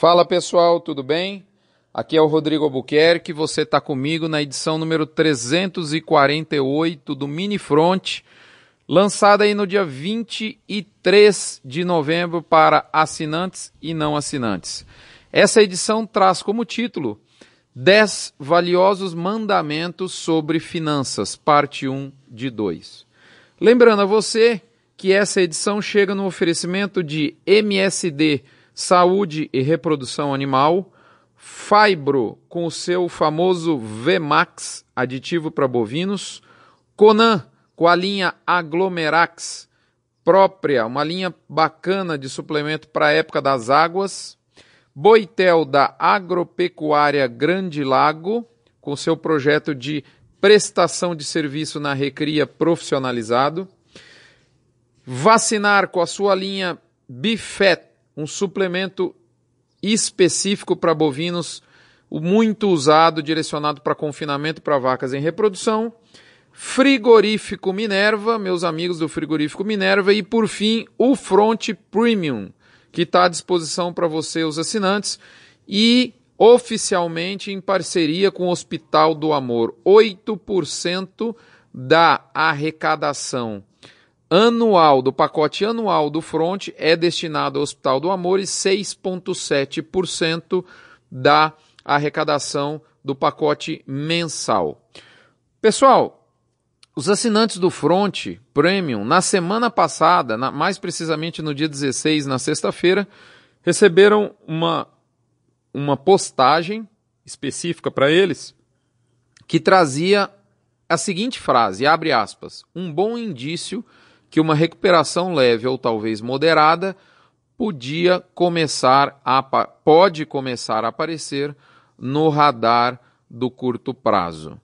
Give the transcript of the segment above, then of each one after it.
Fala pessoal, tudo bem? Aqui é o Rodrigo Albuquerque, você está comigo na edição número 348 do Mini Front, lançada aí no dia 23 de novembro para assinantes e não assinantes. Essa edição traz como título 10 valiosos mandamentos sobre finanças, parte 1 de 2. Lembrando a você que essa edição chega no oferecimento de MSD Saúde e Reprodução Animal, Fibro com o seu famoso VMAX, aditivo para bovinos, Conan com a linha Aglomerax própria, uma linha bacana de suplemento para a época das águas, Boitel da Agropecuária Grande Lago, com seu projeto de prestação de serviço na recria profissionalizado, vacinar com a sua linha Bifet um suplemento específico para bovinos, muito usado, direcionado para confinamento para vacas em reprodução. Frigorífico Minerva, meus amigos do Frigorífico Minerva. E por fim, o Front Premium, que está à disposição para você, os assinantes. E oficialmente em parceria com o Hospital do Amor. 8% da arrecadação anual, do pacote anual do Front é destinado ao Hospital do Amor e 6,7% da arrecadação do pacote mensal. Pessoal, os assinantes do Front Premium, na semana passada, na, mais precisamente no dia 16, na sexta-feira, receberam uma, uma postagem específica para eles que trazia a seguinte frase, abre aspas, um bom indício que uma recuperação leve ou talvez moderada podia começar a, pode começar a aparecer no radar do curto prazo.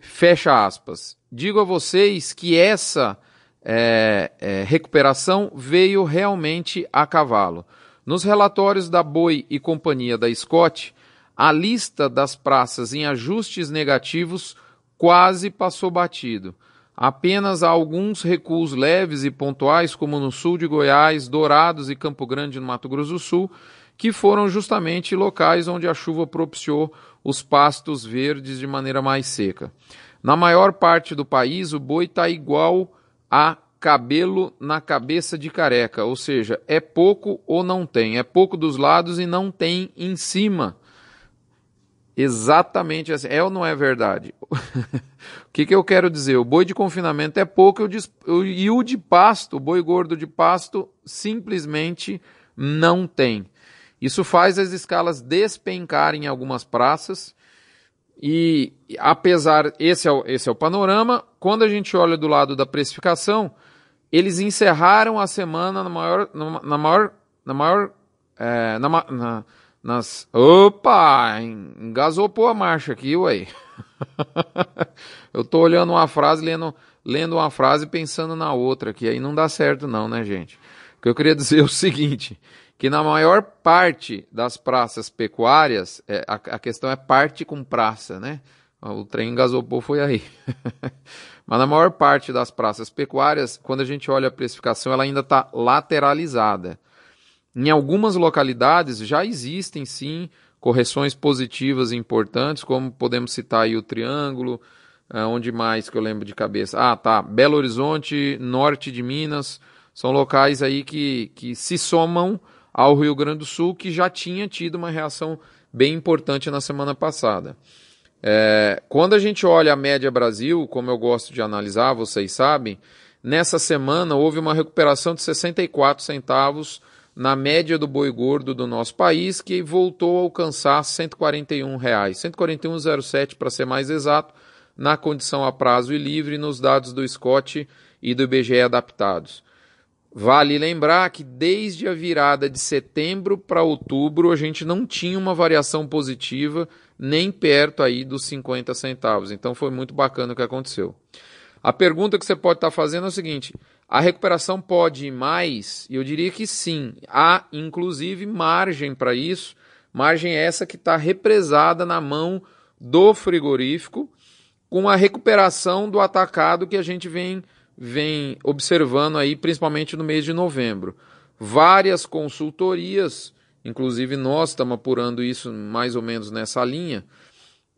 Fecha aspas. Digo a vocês que essa é, é, recuperação veio realmente a cavalo. Nos relatórios da Boi e Companhia da Scott, a lista das praças em ajustes negativos quase passou batido. Apenas há alguns recuos leves e pontuais, como no sul de Goiás, Dourados e Campo Grande, no Mato Grosso do Sul, que foram justamente locais onde a chuva propiciou os pastos verdes de maneira mais seca. Na maior parte do país, o boi está igual a cabelo na cabeça de careca, ou seja, é pouco ou não tem, é pouco dos lados e não tem em cima. Exatamente assim. É ou não é verdade? o que, que eu quero dizer? O boi de confinamento é pouco e o de pasto, o boi gordo de pasto, simplesmente não tem. Isso faz as escalas despencarem em algumas praças. E apesar, esse é, o, esse é o panorama, quando a gente olha do lado da precificação, eles encerraram a semana na maior, na maior, na maior, é, na, na nas. Opa! Engasopou a marcha aqui, ué. eu tô olhando uma frase, lendo, lendo uma frase pensando na outra, que aí não dá certo, não, né, gente? O que eu queria dizer é o seguinte: que na maior parte das praças pecuárias, é, a, a, questão é parte com praça, né? O trem engasopou foi aí. Mas na maior parte das praças pecuárias, quando a gente olha a precificação, ela ainda está lateralizada. Em algumas localidades já existem sim correções positivas importantes, como podemos citar aí o Triângulo, eh, onde mais que eu lembro de cabeça? Ah, tá, Belo Horizonte, norte de Minas, são locais aí que, que se somam ao Rio Grande do Sul, que já tinha tido uma reação bem importante na semana passada. É, quando a gente olha a média Brasil, como eu gosto de analisar, vocês sabem, nessa semana houve uma recuperação de 64 centavos na média do boi gordo do nosso país, que voltou a alcançar 141 reais, 141,07 para ser mais exato, na condição a prazo e livre nos dados do Scott e do IBGE adaptados. Vale lembrar que desde a virada de setembro para outubro a gente não tinha uma variação positiva nem perto aí dos 50 centavos. Então foi muito bacana o que aconteceu. A pergunta que você pode estar fazendo é o seguinte: a recuperação pode ir mais? E eu diria que sim. Há, inclusive, margem para isso. Margem essa que está represada na mão do frigorífico, com a recuperação do atacado que a gente vem, vem observando aí, principalmente no mês de novembro. Várias consultorias, inclusive nós estamos apurando isso mais ou menos nessa linha.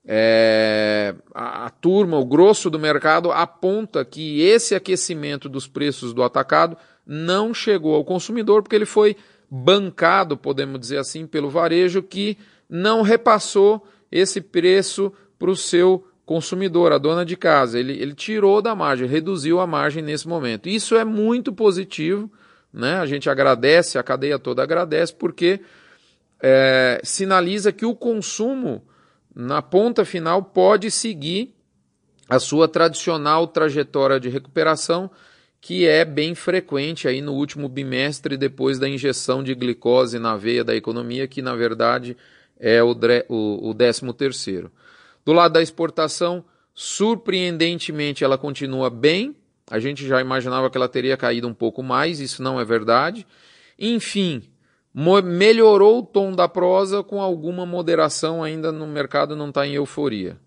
É, a, a turma, o grosso do mercado aponta que esse aquecimento dos preços do atacado não chegou ao consumidor porque ele foi bancado, podemos dizer assim, pelo varejo que não repassou esse preço para o seu consumidor, a dona de casa. Ele, ele tirou da margem, reduziu a margem nesse momento. Isso é muito positivo, né? A gente agradece, a cadeia toda agradece, porque é, sinaliza que o consumo na ponta final pode seguir a sua tradicional trajetória de recuperação, que é bem frequente aí no último bimestre depois da injeção de glicose na veia da economia, que na verdade é o, o, o décimo terceiro. Do lado da exportação, surpreendentemente, ela continua bem. A gente já imaginava que ela teria caído um pouco mais, isso não é verdade. Enfim, melhorou o tom da prosa com alguma moderação, ainda no mercado não está em euforia.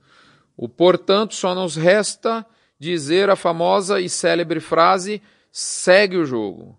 O portanto, só nos resta dizer a famosa e célebre frase: segue o jogo.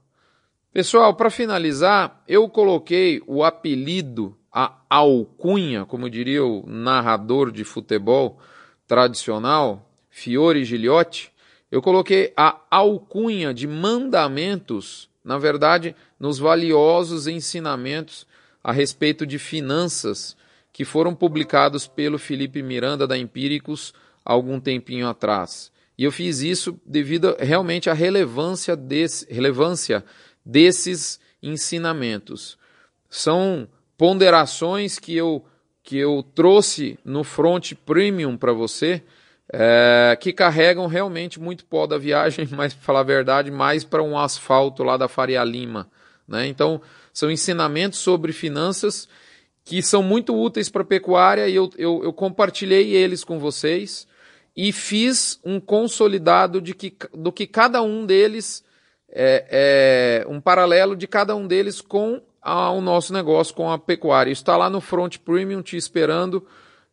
Pessoal, para finalizar, eu coloquei o apelido a alcunha, como diria o narrador de futebol tradicional, Fiore Giliotti, eu coloquei a alcunha de mandamentos, na verdade, nos valiosos ensinamentos a respeito de finanças que foram publicados pelo Felipe Miranda da Empíricos algum tempinho atrás. E eu fiz isso devido realmente à relevância, desse, relevância desses ensinamentos. São ponderações que eu, que eu trouxe no front premium para você, é, que carregam realmente muito pó da viagem, mas para falar a verdade, mais para um asfalto lá da Faria Lima. Né? Então, são ensinamentos sobre finanças que são muito úteis para a pecuária e eu, eu, eu, compartilhei eles com vocês e fiz um consolidado de que, do que cada um deles, é, é um paralelo de cada um deles com ao nosso negócio com a pecuária. Está lá no Front Premium te esperando.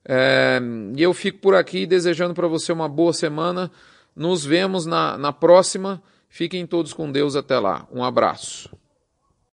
É, e eu fico por aqui desejando para você uma boa semana. Nos vemos na, na próxima. Fiquem todos com Deus até lá. Um abraço.